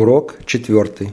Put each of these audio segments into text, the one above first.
Урок четвертый.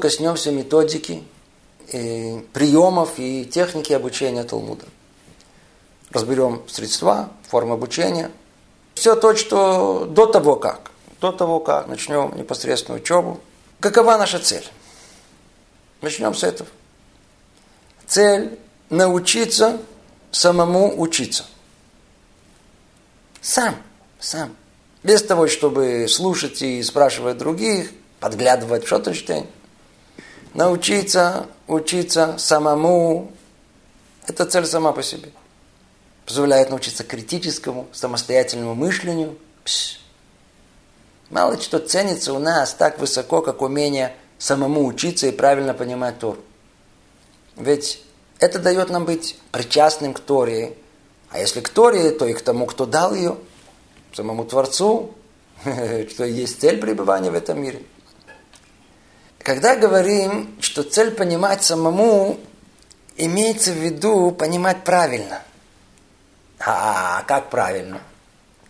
Коснемся методики, и приемов и техники обучения Талмуда. Разберем средства, формы обучения. Все то, что до того как. До того как начнем непосредственную учебу. Какова наша цель? Начнем с этого. Цель – научиться самому учиться. Сам, сам. Без того, чтобы слушать и спрашивать других, подглядывать в Шотенштейн. Научиться учиться самому. Это цель сама по себе. Позволяет научиться критическому, самостоятельному мышлению. Пш. Мало что ценится у нас так высоко, как умение самому учиться и правильно понимать Тору. Ведь это дает нам быть причастным к Торе. А если к Торе, то и к тому, кто дал ее, самому Творцу, что есть цель пребывания в этом мире. Когда говорим, что цель понимать самому, имеется в виду понимать правильно. А как правильно?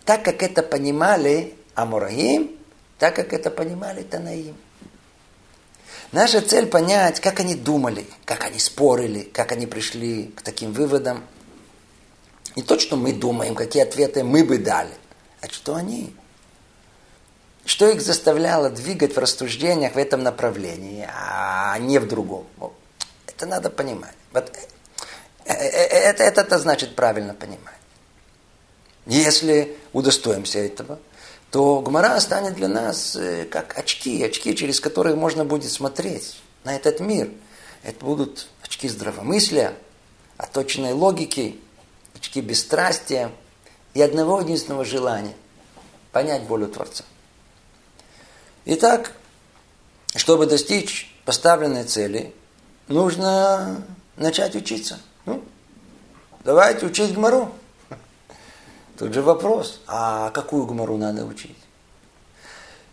Так, как это понимали Амураим, так, как это понимали Танаим. Наша цель понять, как они думали, как они спорили, как они пришли к таким выводам. Не то, что мы думаем, какие ответы мы бы дали, а что они. Что их заставляло двигать в рассуждениях в этом направлении, а не в другом. Это надо понимать. Вот это, это, это, это значит правильно понимать. Если удостоимся этого, то Гмара станет для нас как очки, очки, через которые можно будет смотреть на этот мир. Это будут очки здравомыслия, оточенной логики, очки бесстрастия и одного единственного желания – понять волю Творца. Итак, чтобы достичь поставленной цели, нужно начать учиться. Ну, давайте учить Гмару. Тут же вопрос, а какую Гмару надо учить?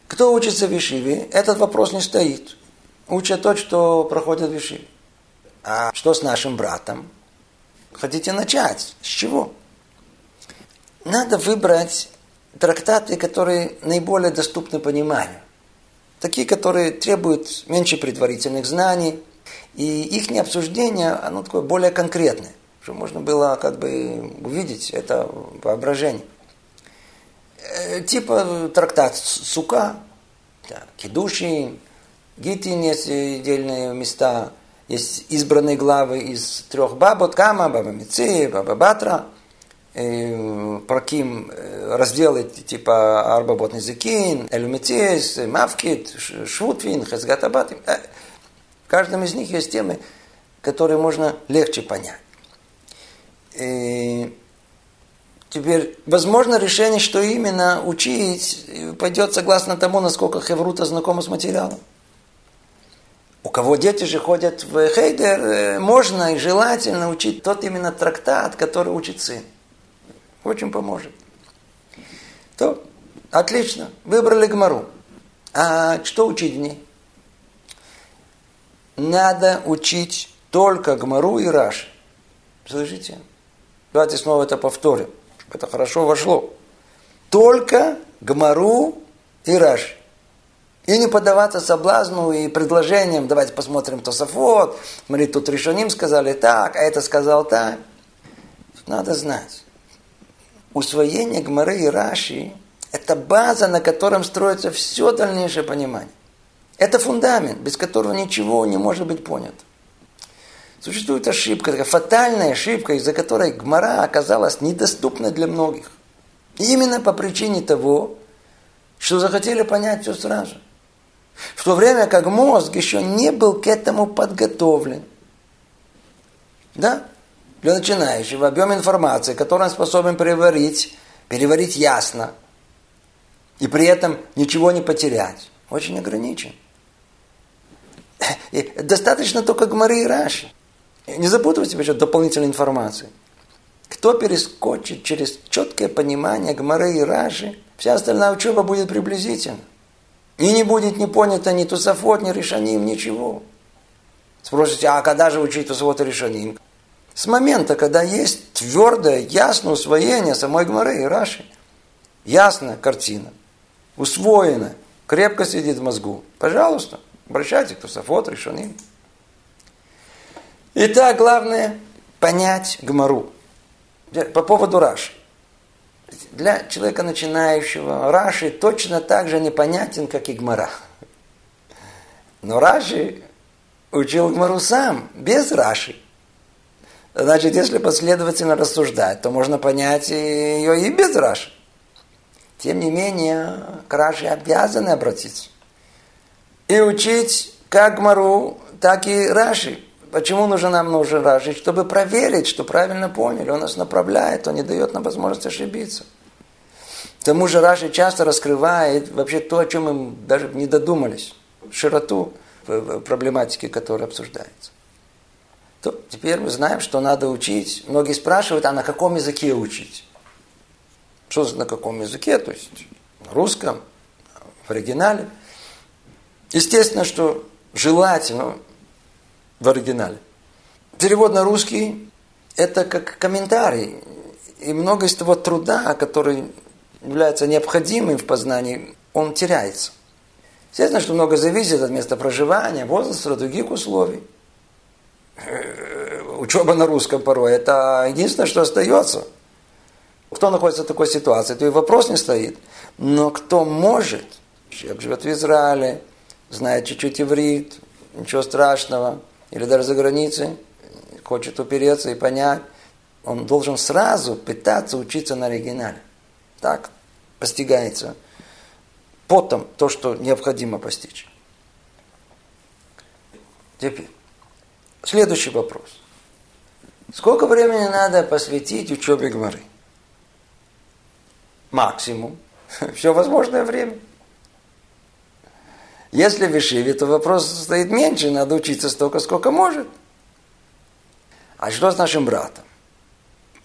Кто учится в Ишиве, этот вопрос не стоит. Учат то, что проходит в Ишиве. А что с нашим братом? Хотите начать? С чего? Надо выбрать трактаты, которые наиболее доступны пониманию. Такие, которые требуют меньше предварительных знаний, и их обсуждение, оно такое более конкретное, чтобы можно было как бы увидеть это воображение. Э, типа трактат Сука, да, Кедуши, Гитин есть отдельные места, есть избранные главы из трех бабот, Кама, Баба Мици, Баба Батра – Э, проким э, разделы типа Арбабот Низикин, Элюметес, Мавкит, Швутвин, Хазгатабат. Э, в каждом из них есть темы, которые можно легче понять. И теперь, возможно, решение, что именно учить, пойдет согласно тому, насколько Хеврута знакома с материалом. У кого дети же ходят в Хейдер, можно и желательно учить тот именно трактат, который учит сын. Очень поможет. То, отлично, выбрали Гмару. А что учить в ней? Надо учить только Гмару и Раш. Слышите? Давайте снова это повторим, чтобы это хорошо вошло. Только Гмару и Раш. И не поддаваться соблазну и предложениям, давайте посмотрим Тософот, смотри, тут решеним сказали так, а это сказал так. Надо знать усвоение Гмары и Раши – это база, на котором строится все дальнейшее понимание. Это фундамент, без которого ничего не может быть понято. Существует ошибка, такая фатальная ошибка, из-за которой Гмара оказалась недоступной для многих. Именно по причине того, что захотели понять все сразу. В то время как мозг еще не был к этому подготовлен. Да? Для начинающего объем информации, который он способен переварить, переварить ясно, и при этом ничего не потерять, очень ограничен. И достаточно только Гмары и Раши. Не запутывайте себя дополнительной информацией. Кто перескочит через четкое понимание Гмары и Раши, вся остальная учеба будет приблизительна. И не будет не понято ни Тусофот, ни Решаним, ничего. Спросите, а когда же учить Тусофот и Решаним? С момента, когда есть твердое, ясное усвоение самой Гмары и Раши. Ясная картина, усвоенная, крепко сидит в мозгу. Пожалуйста, обращайтесь к Тусофот, Решаним. Итак, главное понять Гмару. По поводу Раши. Для человека начинающего Раши точно так же непонятен, как и Гмара. Но Раши учил Гмару сам, без Раши. Значит, если последовательно рассуждать, то можно понять ее и без Раши. Тем не менее, к Раши обязаны обратиться. И учить как Гмару, так и Раши. Почему нужен нам нужен Раши? Чтобы проверить, что правильно поняли. Он нас направляет, он не дает нам возможность ошибиться. К тому же Раши часто раскрывает вообще то, о чем мы даже не додумались. Широту проблематики, которая обсуждается. То теперь мы знаем, что надо учить. Многие спрашивают, а на каком языке учить? Что на каком языке? То есть на русском, в оригинале. Естественно, что желательно в оригинале. Перевод на русский – это как комментарий. И много из того труда, который является необходимым в познании, он теряется. Естественно, что много зависит от места проживания, возраста, других условий. Э, учеба на русском порой – это единственное, что остается. Кто находится в такой ситуации, то и вопрос не стоит. Но кто может, человек живет в Израиле, знает чуть-чуть иврит, ничего страшного – или даже за границей, хочет упереться и понять, он должен сразу пытаться учиться на оригинале. Так постигается потом то, что необходимо постичь. Теперь, следующий вопрос. Сколько времени надо посвятить учебе Гмары? Максимум. Все возможное время. Если в Ишиве, то вопрос стоит меньше, надо учиться столько, сколько может. А что с нашим братом?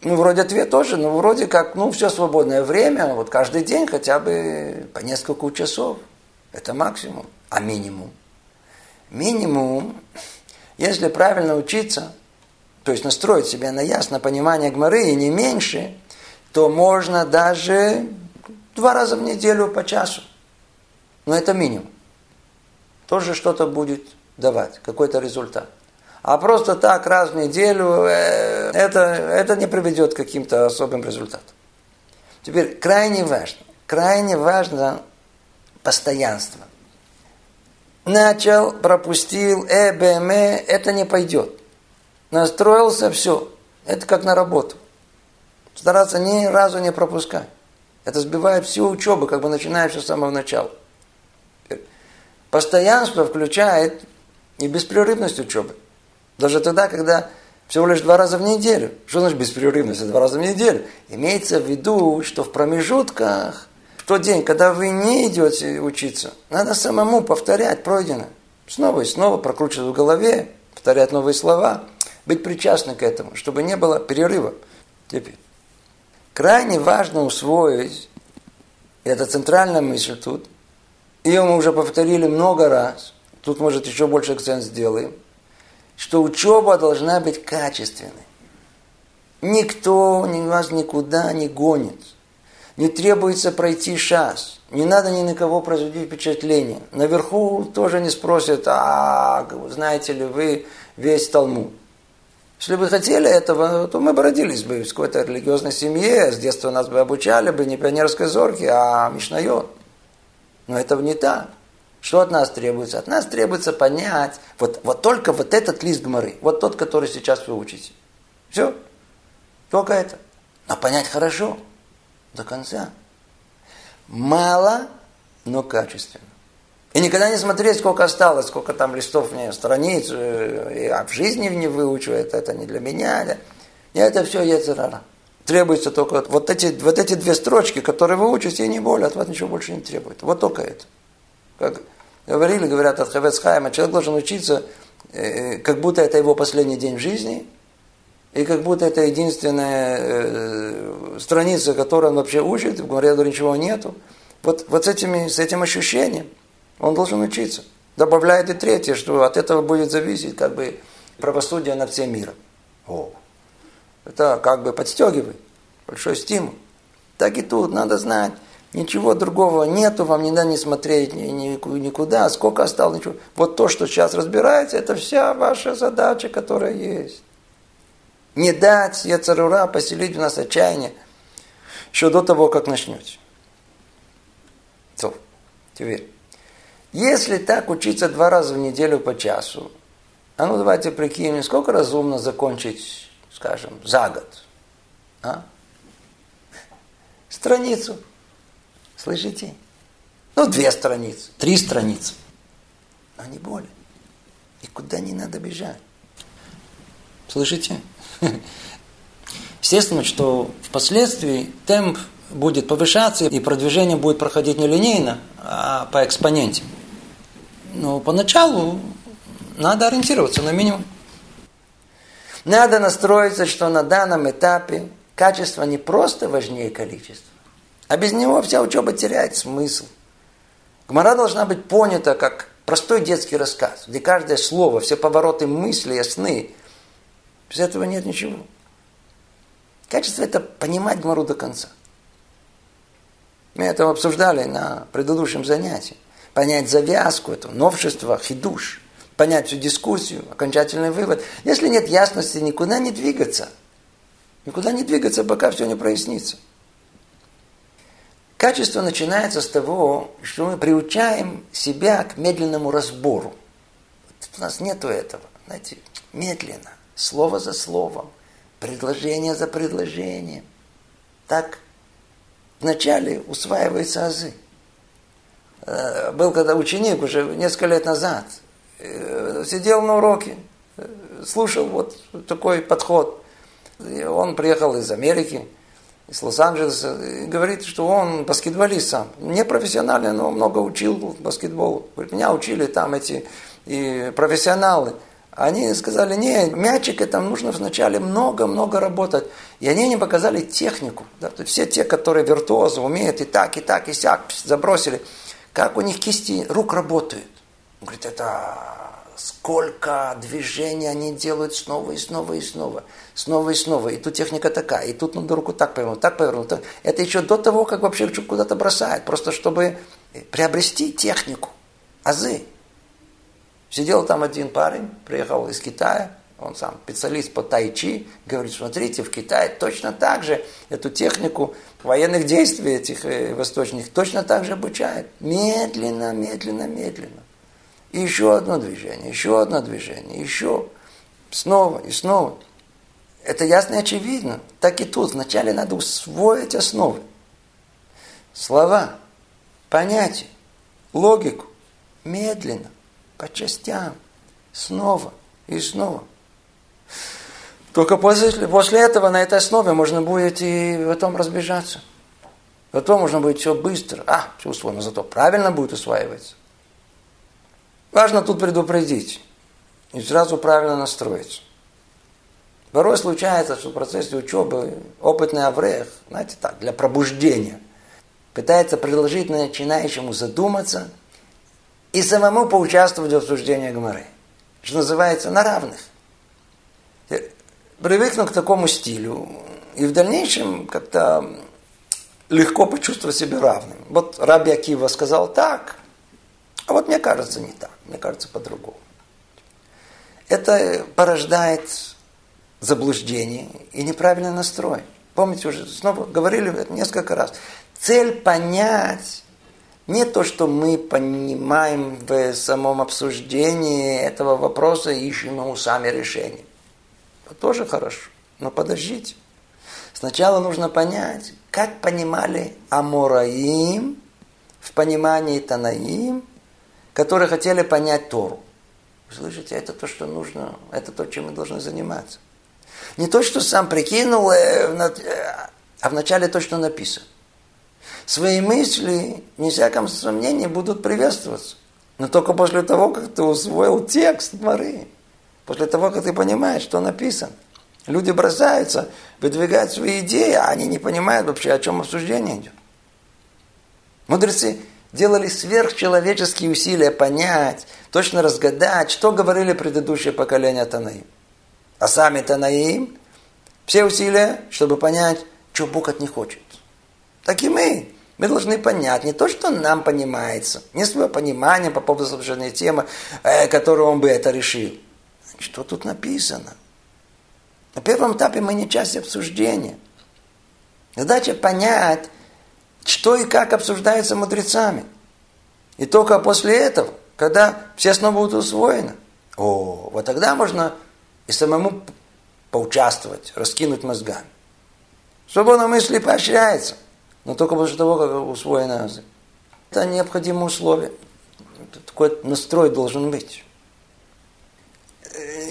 Ну, вроде ответ тоже, но вроде как, ну, все свободное время, вот каждый день хотя бы по несколько часов. Это максимум. А минимум? Минимум, если правильно учиться, то есть настроить себя на ясное понимание гморы и не меньше, то можно даже два раза в неделю по часу. Но это минимум тоже что-то будет давать, какой-то результат. А просто так раз в неделю э, это, это не приведет к каким-то особым результатам. Теперь крайне важно, крайне важно постоянство. Начал, пропустил, э, бм, это не пойдет. Настроился, все. Это как на работу. Стараться ни разу не пропускать. Это сбивает всю учебу, как бы начиная все с самого начала. Постоянство включает и беспрерывность учебы. Даже тогда, когда всего лишь два раза в неделю. Что значит беспрерывность? Два раза в неделю. Имеется в виду, что в промежутках, в тот день, когда вы не идете учиться, надо самому повторять пройденное. Снова и снова прокручивать в голове, повторять новые слова, быть причастным к этому, чтобы не было перерыва. Теперь. Крайне важно усвоить, и это центральная мысль тут, ее мы уже повторили много раз, тут, может, еще больше акцент сделаем, что учеба должна быть качественной. Никто вас никуда не гонит. Не требуется пройти шас. Не надо ни на кого производить впечатление. Наверху тоже не спросят, а знаете ли вы весь Талмуд. Если бы хотели этого, то мы бы родились бы в какой-то религиозной семье, с детства нас бы обучали бы не пионерской зорки, а мишнайот. Но это не так. Что от нас требуется? От нас требуется понять, вот, вот только вот этот лист гморы, вот тот, который сейчас вы учите. Все. Только это. Но понять хорошо, до конца. Мало но качественно. И никогда не смотреть, сколько осталось, сколько там листов мне, страниц, э, а в жизни не выучу, это, это не для меня. Да. Это все яцерара. Требуется только вот эти, вот эти две строчки, которые выучите, и не более, от вас ничего больше не требует. Вот только это. Как говорили, говорят от Хавецхайма, человек должен учиться, э, как будто это его последний день в жизни, и как будто это единственная э, страница, которую он вообще учит, в Гумаре ничего нету. Вот, вот с, этими, с этим ощущением он должен учиться. Добавляет и третье, что от этого будет зависеть как бы правосудие над всем миром. О, это как бы подстегивает, большой стимул. Так и тут надо знать, ничего другого нету, вам не надо не смотреть никуда, сколько осталось, ничего. Вот то, что сейчас разбирается, это вся ваша задача, которая есть. Не дать Яцарура поселить в нас отчаяние еще до того, как начнете. То, теперь. Если так учиться два раза в неделю по часу, а ну давайте прикинем, сколько разумно закончить, скажем, за год? А? Страницу. Слышите? Ну, две страницы, три страницы. А не более. И куда не надо бежать. Слышите? Естественно, что впоследствии темп будет повышаться, и продвижение будет проходить не линейно, а по экспоненте. Но поначалу надо ориентироваться на минимум. Надо настроиться, что на данном этапе качество не просто важнее количества, а без него вся учеба теряет смысл. Гмара должна быть понята как простой детский рассказ, где каждое слово, все повороты мысли ясны, без этого нет ничего. Качество – это понимать Гмару до конца. Мы это обсуждали на предыдущем занятии. Понять завязку, это новшество, хидуш. Понять всю дискуссию, окончательный вывод. Если нет ясности, никуда не двигаться. Никуда не двигаться, пока все не прояснится. Качество начинается с того, что мы приучаем себя к медленному разбору. У нас нету этого. Знаете, медленно слово за словом, предложение за предложением. Так вначале усваиваются азы. Э, был когда ученик уже несколько лет назад, э, сидел на уроке, э, слушал вот такой подход. Он приехал из Америки, из Лос-Анджелеса, и говорит, что он баскетболист сам. Не профессиональный, но много учил баскетболу. Говорит, меня учили там эти и профессионалы. Они сказали, не, мячик это нужно вначале много-много работать. И они не показали технику. Да? То есть все те, которые виртуозы, умеют и так, и так, и сяк, забросили. Как у них кисти рук работают. Он говорит, это сколько движений они делают снова и снова и снова. Снова и снова. И тут техника такая. И тут надо руку так повернуть, так повернуть. Это еще до того, как вообще куда-то бросает. Просто чтобы приобрести технику. Азы. Сидел там один парень, приехал из Китая, он сам специалист по тайчи, говорит, смотрите, в Китае точно так же эту технику военных действий этих э, восточных точно так же обучают. Медленно, медленно, медленно. И еще одно движение, еще одно движение, еще. Снова и снова. Это ясно и очевидно. Так и тут. Вначале надо усвоить основы. Слова, понятия, логику. Медленно по частям, снова и снова. Только после, после этого на этой основе можно будет и потом разбежаться. Потом можно будет все быстро. А, все усвоено, зато правильно будет усваиваться. Важно тут предупредить и сразу правильно настроиться. Порой случается, что в процессе учебы опытный аврех, знаете так, для пробуждения, пытается предложить начинающему задуматься – и самому поучаствовать в обсуждении Гмары. Что называется, на равных. Привыкну к такому стилю. И в дальнейшем как-то легко почувствовать себя равным. Вот Раби Акива сказал так, а вот мне кажется не так, мне кажется по-другому. Это порождает заблуждение и неправильный настрой. Помните, уже снова говорили несколько раз. Цель понять не то, что мы понимаем в самом обсуждении этого вопроса ищем ему сами решение. Это тоже хорошо. Но подождите. Сначала нужно понять, как понимали Амураим в понимании Танаим, которые хотели понять Тору. Слышите, это то, что нужно, это то, чем мы должны заниматься. Не то, что сам прикинул, э, э, а вначале то, что написано. Свои мысли, не всяком сомнении, будут приветствоваться. Но только после того, как ты усвоил текст Мары. После того, как ты понимаешь, что написано. Люди бросаются выдвигать свои идеи, а они не понимают вообще, о чем обсуждение идет. Мудрецы делали сверхчеловеческие усилия понять, точно разгадать, что говорили предыдущие поколения Танаим. А сами Танаим, все усилия, чтобы понять, что Бог от них хочет. Так и мы. Мы должны понять не то, что нам понимается, не свое понимание по поводу совершенной темы, э, которую он бы это решил. Что тут написано? На первом этапе мы не часть обсуждения. Задача понять, что и как обсуждается мудрецами. И только после этого, когда все основы будут усвоены, о, вот тогда можно и самому поучаствовать, раскинуть мозгами. Свобода мысли поощряется, но только после того, как усвоено язык. Это необходимое условие. Такой настрой должен быть.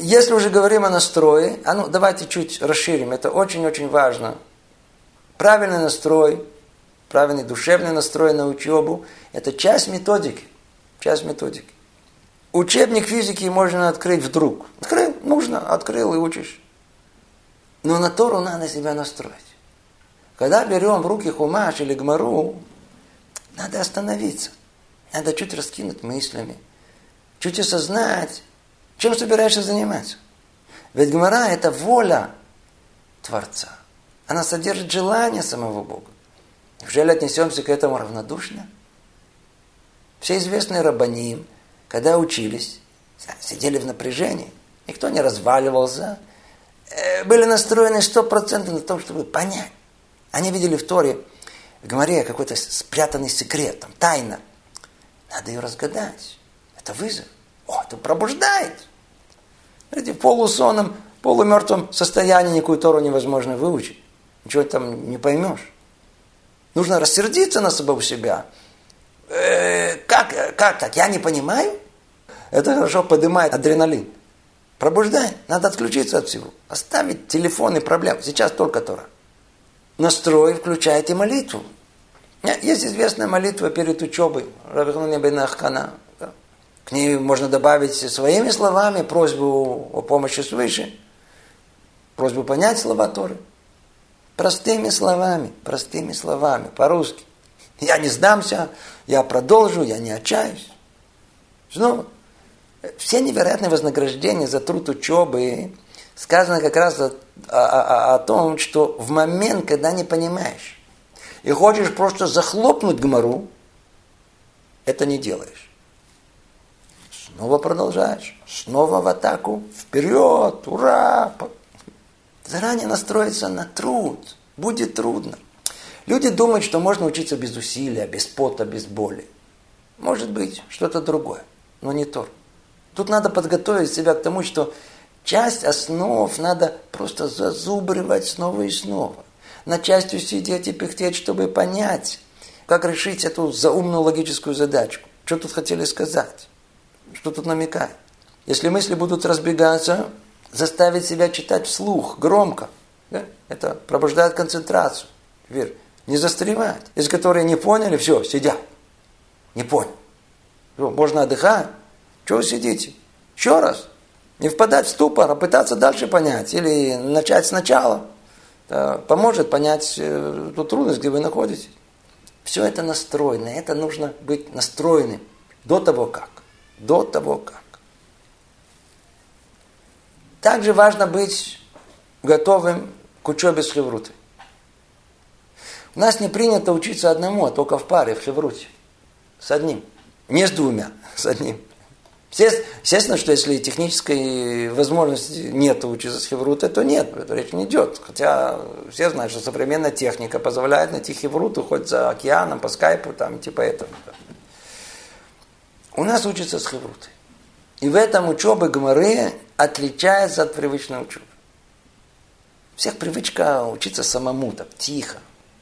Если уже говорим о настрое, а ну давайте чуть расширим, это очень-очень важно. Правильный настрой, правильный душевный настрой на учебу – это часть методики. Часть методики. Учебник физики можно открыть вдруг. Открыл, нужно, открыл и учишь. Но на Тору надо себя настроить. Когда берем в руки хумаш или гмару, надо остановиться. Надо чуть раскинуть мыслями. Чуть осознать, чем собираешься заниматься. Ведь гмара – это воля Творца. Она содержит желание самого Бога. Неужели отнесемся к этому равнодушно? Все известные рабаним, когда учились, сидели в напряжении. Никто не разваливался. Э, были настроены сто процентов на том, чтобы понять. Они видели в Торе, в Гоморе какой-то спрятанный секрет, там, тайна. Надо ее разгадать. Это вызов. О, это пробуждает. Знаете, в полусонном, полумертвом состоянии никакую Тору невозможно выучить. Ничего там не поймешь. Нужно рассердиться на самого себя. Э, как, как так? Я не понимаю? Это хорошо поднимает адреналин. Пробуждай. Надо отключиться от всего. Оставить телефон и проблемы. Сейчас только Тора. Настрой включает и молитву. Есть известная молитва перед учебой. К ней можно добавить своими словами просьбу о помощи свыше, просьбу понять слова Торы. Простыми словами, простыми словами, по-русски. Я не сдамся, я продолжу, я не отчаюсь. Снова. Все невероятные вознаграждения за труд учебы сказано как раз о, о, о, том, что в момент, когда не понимаешь, и хочешь просто захлопнуть гмору, это не делаешь. Снова продолжаешь, снова в атаку, вперед, ура! Заранее настроиться на труд. Будет трудно. Люди думают, что можно учиться без усилия, без пота, без боли. Может быть, что-то другое, но не то. Тут надо подготовить себя к тому, что часть основ надо просто зазубривать снова и снова. На частью сидеть и пыхтеть, чтобы понять, как решить эту заумную логическую задачку. Что тут хотели сказать? Что тут намекает? Если мысли будут разбегаться, заставить себя читать вслух, громко. Да? Это пробуждает концентрацию. Теперь не застревать. Из которой не поняли, все, сидят. Не понял. Можно отдыхать. Чего сидите? Еще раз. Не впадать в ступор, а пытаться дальше понять. Или начать сначала. Это поможет понять э, ту трудность, где вы находитесь. Все это настроено. Это нужно быть настроенным до того как. До того как. Также важно быть готовым к учебе с хеврутой. У нас не принято учиться одному, а только в паре, в хевруте. С одним. Не с двумя, с одним. Естественно, что если технической возможности нет учиться с хеврутой, то нет, это речь не идет. Хотя все знают, что современная техника позволяет найти хевруту хоть за океаном, по скайпу, там, типа этого. У нас учатся с хеврутой. И в этом учеба Гмары отличается от привычной учебы. всех привычка учиться самому, так, тихо,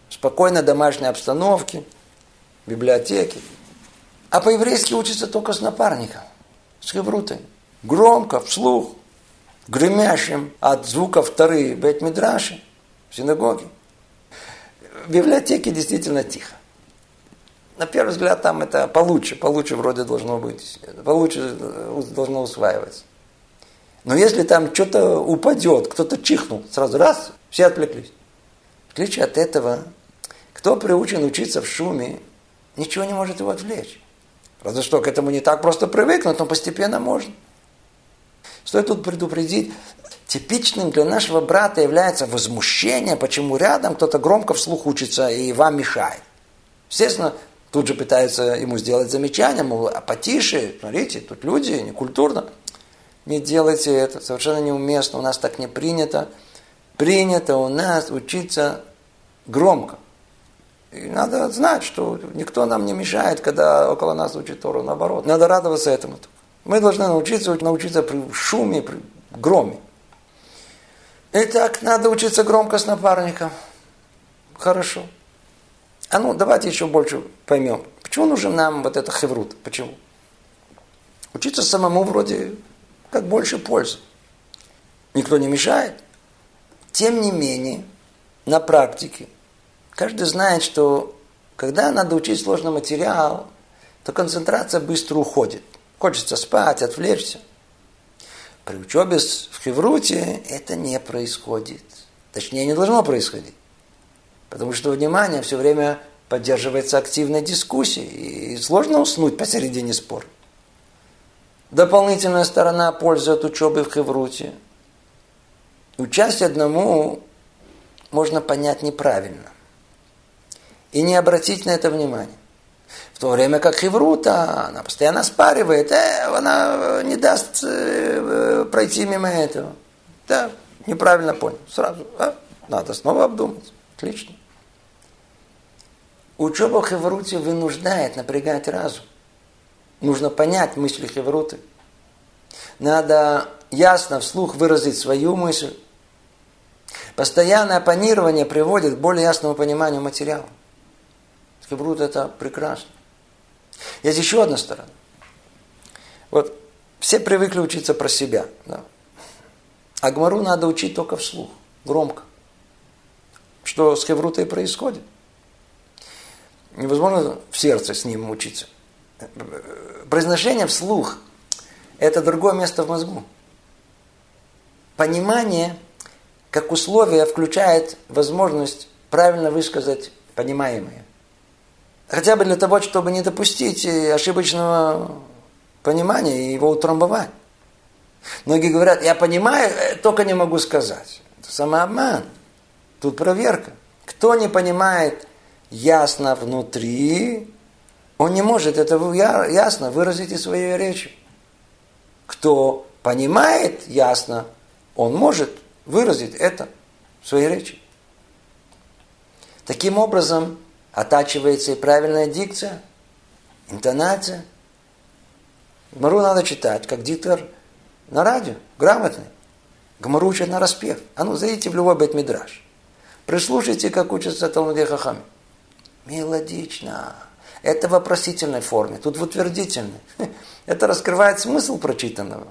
в спокойной домашней обстановке, библиотеке. А по-еврейски учится только с напарником, с хеврутой. Громко, вслух, гремящим от звука вторые бет-мидраши синагоге. В библиотеке действительно тихо. На первый взгляд там это получше, получше вроде должно быть, получше должно усваиваться. Но если там что-то упадет, кто-то чихнул, сразу раз, все отвлеклись. В отличие от этого, кто приучен учиться в шуме, ничего не может его отвлечь. Разве что к этому не так просто привыкнуть, но постепенно можно. Стоит тут предупредить, типичным для нашего брата является возмущение, почему рядом кто-то громко вслух учится и вам мешает. Естественно, тут же пытаются ему сделать замечание, мол, а потише, смотрите, тут люди, не культурно. Не делайте это, совершенно неуместно, у нас так не принято. Принято у нас учиться громко. И надо знать, что никто нам не мешает, когда около нас учит Тору, наоборот. Надо радоваться этому. Мы должны научиться, научиться при шуме, при громе. Итак, надо учиться громко с напарником. Хорошо. А ну, давайте еще больше поймем. Почему нужен нам вот это хеврут? Почему? Учиться самому вроде как больше пользы. Никто не мешает. Тем не менее, на практике – Каждый знает, что когда надо учить сложный материал, то концентрация быстро уходит. Хочется спать, отвлечься. При учебе в Хевруте это не происходит. Точнее, не должно происходить. Потому что внимание все время поддерживается активной дискуссией, и сложно уснуть посередине спора. Дополнительная сторона пользы от учебы в Хевруте. Участие одному можно понять неправильно и не обратить на это внимание. В то время как Хеврута, она постоянно спаривает, э, она не даст э, пройти мимо этого. Да, неправильно понял. Сразу, а, надо снова обдумать. Отлично. Учеба в Хевруте вынуждает напрягать разум. Нужно понять мысли Хевруты. Надо ясно вслух выразить свою мысль. Постоянное оппонирование приводит к более ясному пониманию материала. Хеврут это прекрасно. Есть еще одна сторона. Вот все привыкли учиться про себя. Да? А Гмару надо учить только вслух, громко. Что с Хеврутой происходит. Невозможно в сердце с ним учиться. Произношение вслух – это другое место в мозгу. Понимание, как условие, включает возможность правильно высказать понимаемое. Хотя бы для того, чтобы не допустить ошибочного понимания и его утрамбовать. Многие говорят, я понимаю, э, только не могу сказать. Это самообман. Тут проверка. Кто не понимает ясно внутри, он не может это ясно выразить и своей речи. Кто понимает ясно, он может выразить это в своей речи. Таким образом, Оттачивается и правильная дикция, интонация. Гмару надо читать, как диктор на радио, грамотный. Гмару учат на распев. А ну, зайдите в любой бет-мидраж. Прислушайте, как учатся Талмуде Хахами. Мелодично. Это в вопросительной форме, тут в утвердительной. Это раскрывает смысл прочитанного.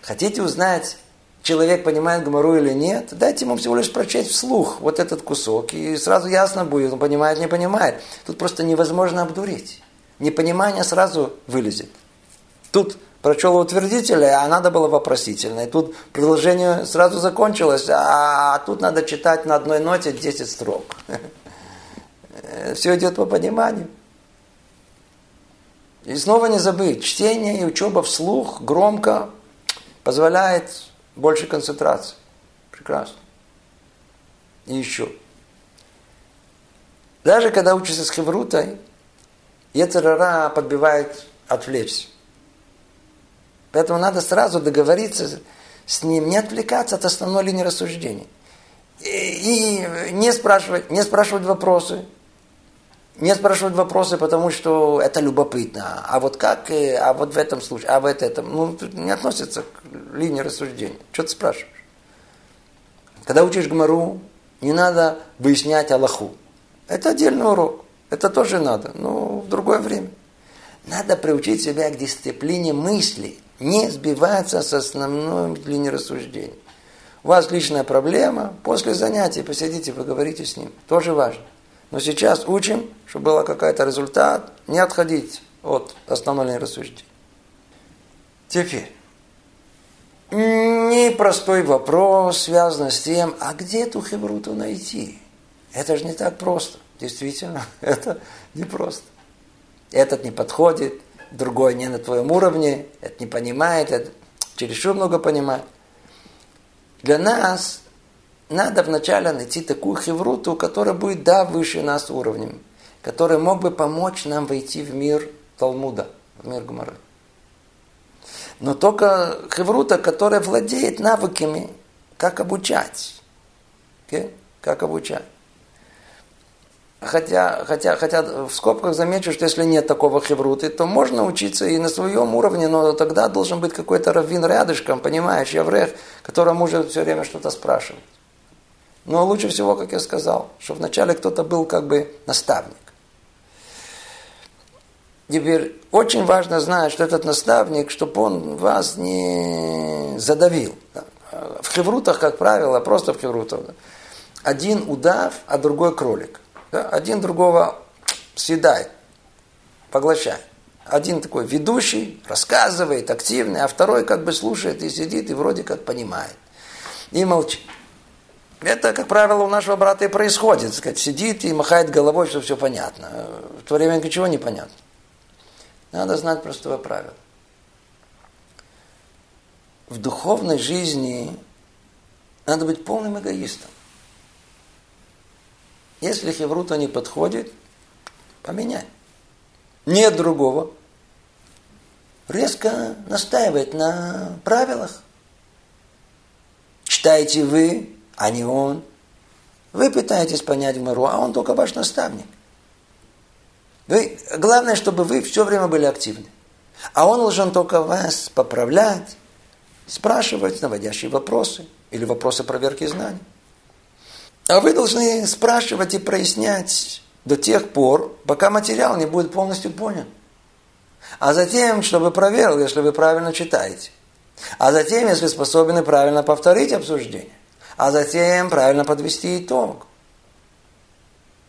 Хотите узнать, человек понимает Гмару или нет, дайте ему всего лишь прочесть вслух вот этот кусок, и сразу ясно будет, он понимает, не понимает. Тут просто невозможно обдурить. Непонимание сразу вылезет. Тут прочел утвердительное, а надо было вопросительное. Тут предложение сразу закончилось, а тут надо читать на одной ноте 10 строк. Все идет по пониманию. И снова не забыть, чтение и учеба вслух громко позволяет больше концентрации. Прекрасно. И еще. Даже когда учишься с хеврутой, Ецерара подбивает отвлечься. Поэтому надо сразу договориться с ним, не отвлекаться от основной линии рассуждений. И, не, спрашивать, не спрашивать вопросы, не спрашивать вопросы, потому что это любопытно. А вот как, э, а вот в этом случае, а вот этом. Ну, не относится к линии рассуждения. Что ты спрашиваешь? Когда учишь Гмару, не надо выяснять Аллаху. Это отдельный урок. Это тоже надо, но в другое время. Надо приучить себя к дисциплине мысли, не сбиваться с основной линии рассуждения. У вас личная проблема, после занятий посидите, поговорите с ним. Тоже важно. Но сейчас учим, чтобы был какой-то результат, не отходить от основной линии рассуждения. Теперь, непростой вопрос, связан с тем, а где эту хевруту найти? Это же не так просто. Действительно, это не просто. Этот не подходит, другой не на твоем уровне, это не понимает, это чересчур много понимает. Для нас надо вначале найти такую хевруту, которая будет, да, выше нас уровнем, который мог бы помочь нам войти в мир Талмуда, в мир Гмары. Но только хеврута, которая владеет навыками, как обучать. Okay? Как обучать. Хотя, хотя, хотя в скобках замечу, что если нет такого хевруты, то можно учиться и на своем уровне, но тогда должен быть какой-то раввин рядышком, понимаешь, яврех, который может все время что-то спрашивать. Но лучше всего, как я сказал, что вначале кто-то был как бы наставник. Теперь очень важно знать, что этот наставник, чтобы он вас не задавил. В хеврутах, как правило, просто в хеврутах. Один удав, а другой кролик. Один другого съедает, поглощает. Один такой ведущий, рассказывает, активный, а второй как бы слушает и сидит, и вроде как понимает. И молчит. Это, как правило, у нашего брата и происходит. Сказать, сидит и махает головой, что все понятно. В то время ничего не понятно. Надо знать простое правило. В духовной жизни надо быть полным эгоистом. Если хеврута не подходит, поменяй. Нет другого. Резко настаивать на правилах. Читаете вы, а не он. Вы пытаетесь понять Гмару, а он только ваш наставник. Вы, главное, чтобы вы все время были активны. А он должен только вас поправлять, спрашивать наводящие вопросы или вопросы проверки знаний. А вы должны спрашивать и прояснять до тех пор, пока материал не будет полностью понят. А затем, чтобы проверил, если вы правильно читаете. А затем, если способны правильно повторить обсуждение. А затем правильно подвести итог.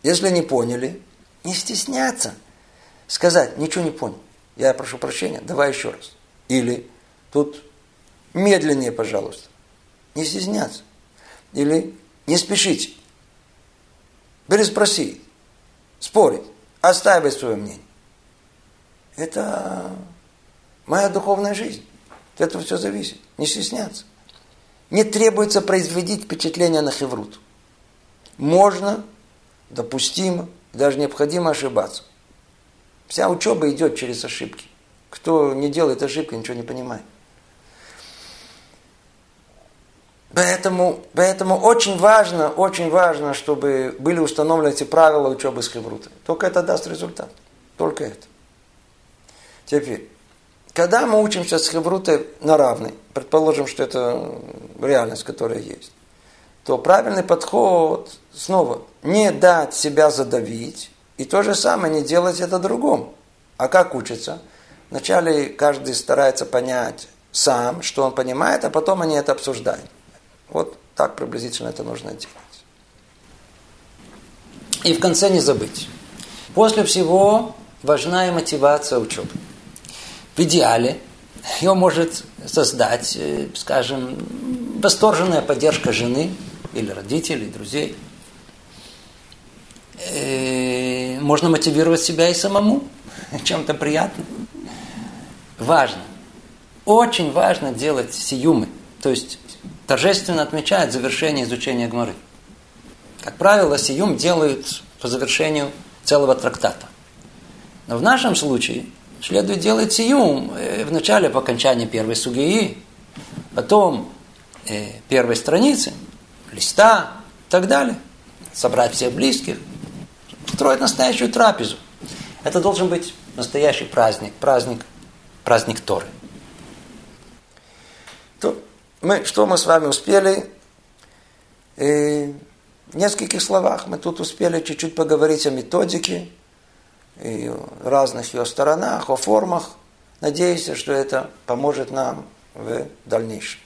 Если не поняли, не стесняться. Сказать, ничего не понял. Я прошу прощения, давай еще раз. Или тут медленнее, пожалуйста. Не стесняться. Или не спешите. Переспроси. Спорить. Оставить свое мнение. Это моя духовная жизнь. От этого все зависит. Не стесняться. Не требуется производить впечатление на хеврут. Можно, допустимо, даже необходимо ошибаться. Вся учеба идет через ошибки. Кто не делает ошибки, ничего не понимает. Поэтому, поэтому очень важно, очень важно, чтобы были установлены эти правила учебы с хеврутой. Только это даст результат. Только это. Теперь, когда мы учимся с хеврутой на равной, предположим, что это реальность, которая есть, то правильный подход снова не дать себя задавить и то же самое не делать это другому. А как учится? Вначале каждый старается понять сам, что он понимает, а потом они это обсуждают. Вот так приблизительно это нужно делать. И в конце не забыть. После всего важна и мотивация учебы. В идеале ее может создать, э, скажем, восторженная поддержка жены или родителей, друзей. И э, можно мотивировать себя и самому чем-то приятным. Важно. Очень важно делать сиюмы. То есть торжественно отмечает завершение изучения Гмары. Как правило, сиюм делают по завершению целого трактата. Но в нашем случае следует делать сиюм э, в начале по окончании первой сугии, потом э, первой страницы, листа и так далее. Собрать всех близких, строить настоящую трапезу. Это должен быть настоящий праздник, праздник, праздник Торы. То мы, что мы с вами успели? И в нескольких словах мы тут успели чуть-чуть поговорить о методике, и разных ее сторонах, о формах. Надеюсь, что это поможет нам в дальнейшем.